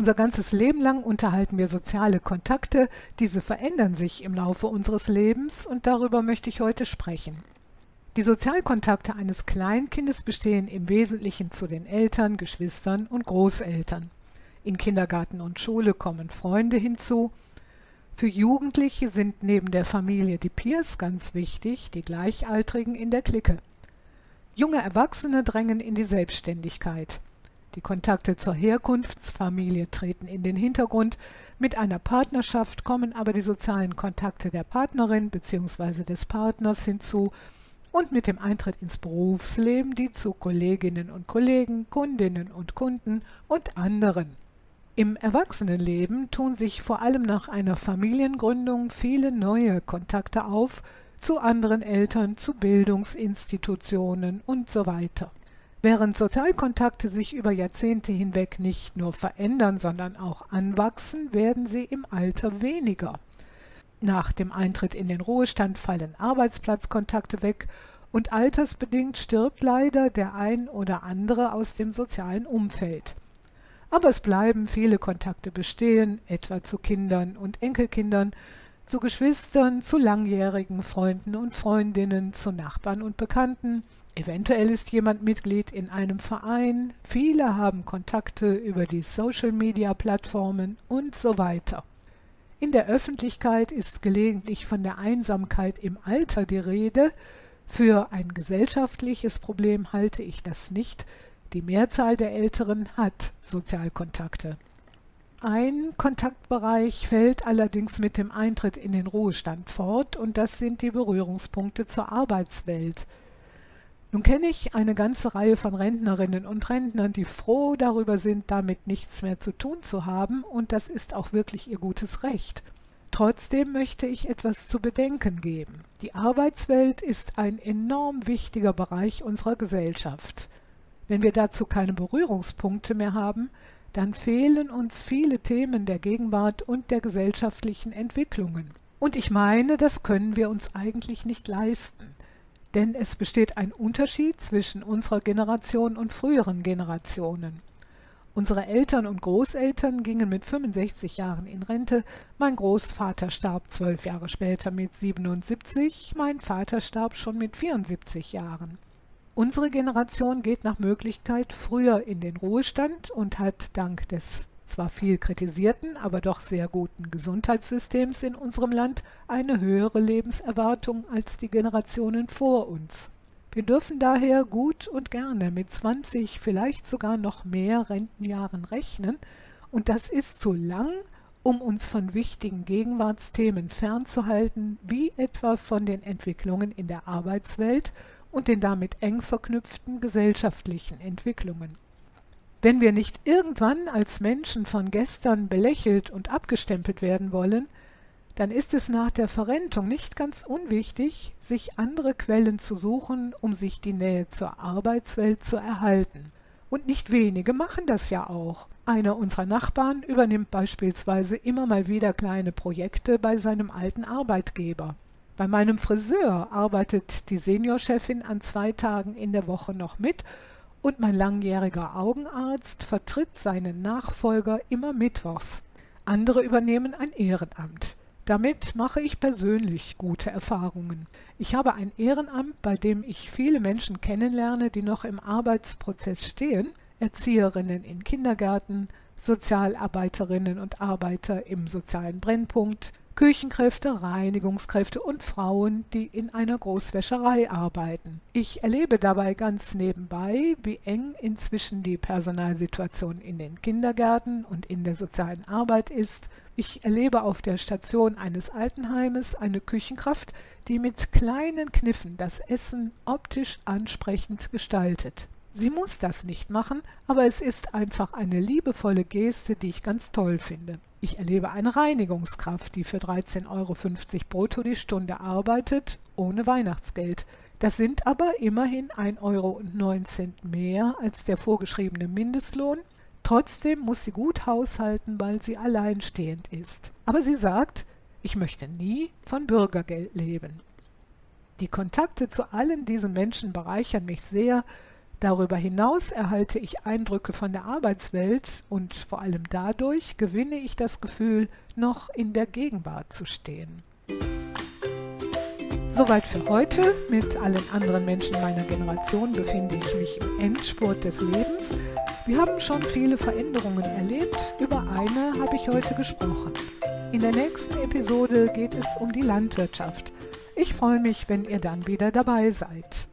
Unser ganzes Leben lang unterhalten wir soziale Kontakte, diese verändern sich im Laufe unseres Lebens und darüber möchte ich heute sprechen. Die Sozialkontakte eines Kleinkindes bestehen im Wesentlichen zu den Eltern, Geschwistern und Großeltern. In Kindergarten und Schule kommen Freunde hinzu. Für Jugendliche sind neben der Familie die Peers ganz wichtig, die Gleichaltrigen in der Clique. Junge Erwachsene drängen in die Selbstständigkeit. Die Kontakte zur Herkunftsfamilie treten in den Hintergrund, mit einer Partnerschaft kommen aber die sozialen Kontakte der Partnerin bzw. des Partners hinzu und mit dem Eintritt ins Berufsleben die zu Kolleginnen und Kollegen, Kundinnen und Kunden und anderen. Im Erwachsenenleben tun sich vor allem nach einer Familiengründung viele neue Kontakte auf zu anderen Eltern, zu Bildungsinstitutionen und so weiter. Während Sozialkontakte sich über Jahrzehnte hinweg nicht nur verändern, sondern auch anwachsen, werden sie im Alter weniger. Nach dem Eintritt in den Ruhestand fallen Arbeitsplatzkontakte weg und altersbedingt stirbt leider der ein oder andere aus dem sozialen Umfeld. Aber es bleiben viele Kontakte bestehen, etwa zu Kindern und Enkelkindern, zu Geschwistern, zu langjährigen Freunden und Freundinnen, zu Nachbarn und Bekannten. Eventuell ist jemand Mitglied in einem Verein, viele haben Kontakte über die Social-Media-Plattformen und so weiter. In der Öffentlichkeit ist gelegentlich von der Einsamkeit im Alter die Rede. Für ein gesellschaftliches Problem halte ich das nicht. Die Mehrzahl der Älteren hat Sozialkontakte. Ein Kontaktbereich fällt allerdings mit dem Eintritt in den Ruhestand fort, und das sind die Berührungspunkte zur Arbeitswelt. Nun kenne ich eine ganze Reihe von Rentnerinnen und Rentnern, die froh darüber sind, damit nichts mehr zu tun zu haben, und das ist auch wirklich ihr gutes Recht. Trotzdem möchte ich etwas zu bedenken geben. Die Arbeitswelt ist ein enorm wichtiger Bereich unserer Gesellschaft. Wenn wir dazu keine Berührungspunkte mehr haben, dann fehlen uns viele Themen der Gegenwart und der gesellschaftlichen Entwicklungen. Und ich meine, das können wir uns eigentlich nicht leisten. Denn es besteht ein Unterschied zwischen unserer Generation und früheren Generationen. Unsere Eltern und Großeltern gingen mit 65 Jahren in Rente, mein Großvater starb zwölf Jahre später mit 77, mein Vater starb schon mit 74 Jahren. Unsere Generation geht nach Möglichkeit früher in den Ruhestand und hat dank des zwar viel kritisierten, aber doch sehr guten Gesundheitssystems in unserem Land eine höhere Lebenserwartung als die Generationen vor uns. Wir dürfen daher gut und gerne mit 20, vielleicht sogar noch mehr Rentenjahren rechnen, und das ist zu lang, um uns von wichtigen Gegenwartsthemen fernzuhalten, wie etwa von den Entwicklungen in der Arbeitswelt und den damit eng verknüpften gesellschaftlichen Entwicklungen. Wenn wir nicht irgendwann als Menschen von gestern belächelt und abgestempelt werden wollen, dann ist es nach der Verrentung nicht ganz unwichtig, sich andere Quellen zu suchen, um sich die Nähe zur Arbeitswelt zu erhalten. Und nicht wenige machen das ja auch. Einer unserer Nachbarn übernimmt beispielsweise immer mal wieder kleine Projekte bei seinem alten Arbeitgeber. Bei meinem Friseur arbeitet die Seniorchefin an zwei Tagen in der Woche noch mit und mein langjähriger Augenarzt vertritt seinen Nachfolger immer mittwochs. Andere übernehmen ein Ehrenamt. Damit mache ich persönlich gute Erfahrungen. Ich habe ein Ehrenamt, bei dem ich viele Menschen kennenlerne, die noch im Arbeitsprozess stehen, Erzieherinnen in Kindergärten, Sozialarbeiterinnen und Arbeiter im sozialen Brennpunkt, Küchenkräfte, Reinigungskräfte und Frauen, die in einer Großwäscherei arbeiten. Ich erlebe dabei ganz nebenbei, wie eng inzwischen die Personalsituation in den Kindergärten und in der sozialen Arbeit ist. Ich erlebe auf der Station eines Altenheimes eine Küchenkraft, die mit kleinen Kniffen das Essen optisch ansprechend gestaltet. Sie muss das nicht machen, aber es ist einfach eine liebevolle Geste, die ich ganz toll finde. Ich erlebe eine Reinigungskraft, die für 13,50 Euro brutto die Stunde arbeitet, ohne Weihnachtsgeld. Das sind aber immerhin 1,09 Euro mehr als der vorgeschriebene Mindestlohn. Trotzdem muss sie gut haushalten, weil sie alleinstehend ist. Aber sie sagt, ich möchte nie von Bürgergeld leben. Die Kontakte zu allen diesen Menschen bereichern mich sehr. Darüber hinaus erhalte ich Eindrücke von der Arbeitswelt und vor allem dadurch gewinne ich das Gefühl, noch in der Gegenwart zu stehen. Soweit für heute. Mit allen anderen Menschen meiner Generation befinde ich mich im Endspurt des Lebens. Wir haben schon viele Veränderungen erlebt. Über eine habe ich heute gesprochen. In der nächsten Episode geht es um die Landwirtschaft. Ich freue mich, wenn ihr dann wieder dabei seid.